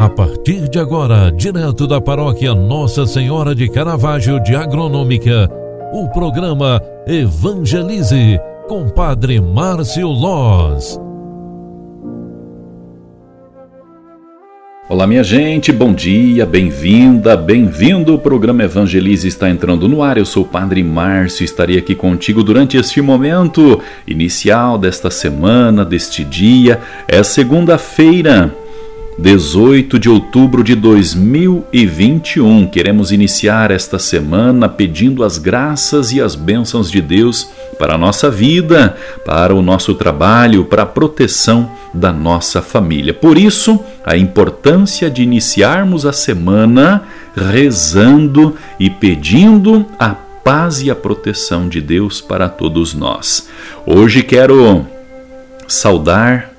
A partir de agora, direto da paróquia Nossa Senhora de Caravaggio de Agronômica, o programa Evangelize com Padre Márcio Loz. Olá, minha gente, bom dia, bem-vinda, bem-vindo. O programa Evangelize está entrando no ar. Eu sou o Padre Márcio, estarei aqui contigo durante este momento inicial desta semana, deste dia. É segunda-feira, 18 de outubro de 2021. Queremos iniciar esta semana pedindo as graças e as bênçãos de Deus para a nossa vida, para o nosso trabalho, para a proteção da nossa família. Por isso, a importância de iniciarmos a semana rezando e pedindo a paz e a proteção de Deus para todos nós. Hoje quero saudar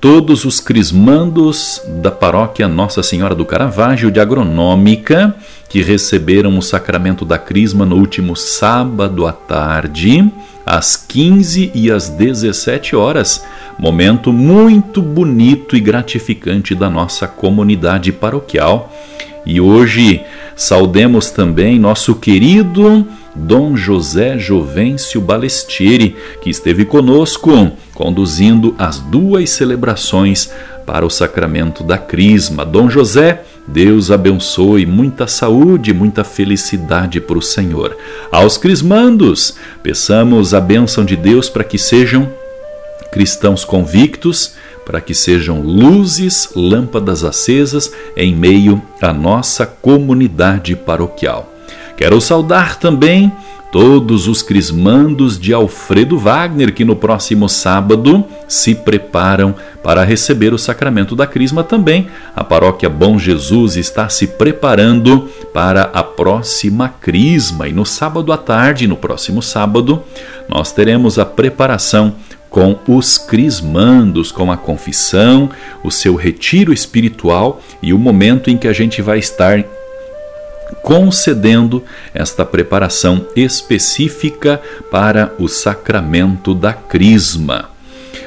todos os crismandos da paróquia Nossa Senhora do Caravaggio de Agronômica que receberam o sacramento da crisma no último sábado à tarde, às 15 e às 17 horas. Momento muito bonito e gratificante da nossa comunidade paroquial. E hoje saudemos também nosso querido Dom José Jovencio Balestieri, que esteve conosco conduzindo as duas celebrações para o sacramento da Crisma. Dom José, Deus abençoe, muita saúde, muita felicidade para o Senhor. Aos crismandos, peçamos a bênção de Deus para que sejam cristãos convictos, para que sejam luzes, lâmpadas acesas em meio à nossa comunidade paroquial. Quero saudar também todos os crismandos de Alfredo Wagner, que no próximo sábado se preparam para receber o sacramento da Crisma também. A paróquia Bom Jesus está se preparando para a próxima Crisma e no sábado à tarde, no próximo sábado, nós teremos a preparação com os crismandos, com a confissão, o seu retiro espiritual e o momento em que a gente vai estar concedendo esta preparação específica para o sacramento da Crisma.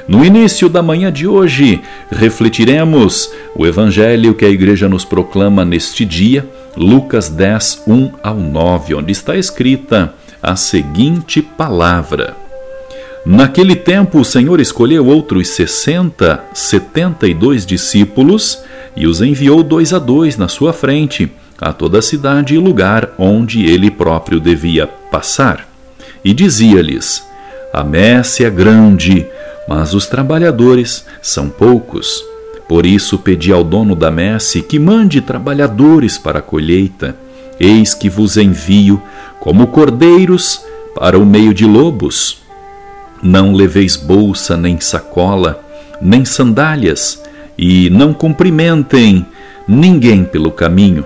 No início da manhã de hoje, refletiremos o evangelho que a igreja nos proclama neste dia, Lucas 10, 1 ao 9, onde está escrita a seguinte palavra: Naquele tempo, o Senhor escolheu outros sessenta, setenta e dois discípulos e os enviou dois a dois na sua frente a toda a cidade e lugar onde ele próprio devia passar. E dizia-lhes: A messe é grande, mas os trabalhadores são poucos. Por isso pedi ao dono da messe que mande trabalhadores para a colheita. Eis que vos envio como cordeiros para o meio de lobos. Não leveis bolsa, nem sacola, nem sandálias, e não cumprimentem ninguém pelo caminho.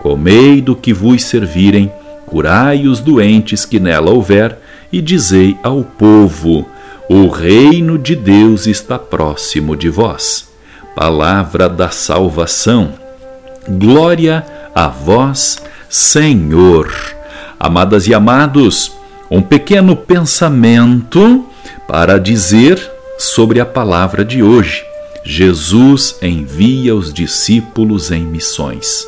Comei do que vos servirem, curai os doentes que nela houver, e dizei ao povo: O reino de Deus está próximo de vós. Palavra da salvação. Glória a vós, Senhor. Amadas e amados, um pequeno pensamento para dizer sobre a palavra de hoje. Jesus envia os discípulos em missões.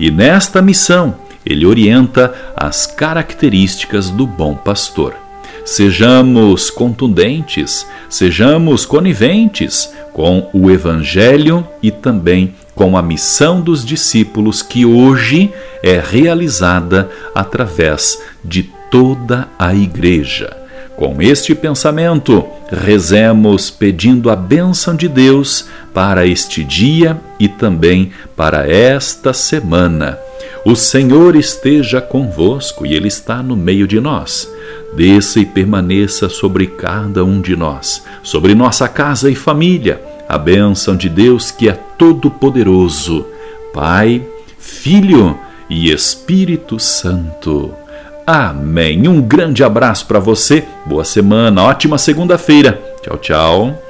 E nesta missão, ele orienta as características do bom pastor. Sejamos contundentes, sejamos coniventes com o Evangelho e também com a missão dos discípulos que hoje é realizada através de toda a Igreja. Com este pensamento, rezemos pedindo a bênção de Deus para este dia e também para esta semana. O Senhor esteja convosco e Ele está no meio de nós. Desça e permaneça sobre cada um de nós, sobre nossa casa e família. A bênção de Deus que é todo-poderoso, Pai, Filho e Espírito Santo. Amém. Um grande abraço para você, boa semana, ótima segunda-feira. Tchau, tchau.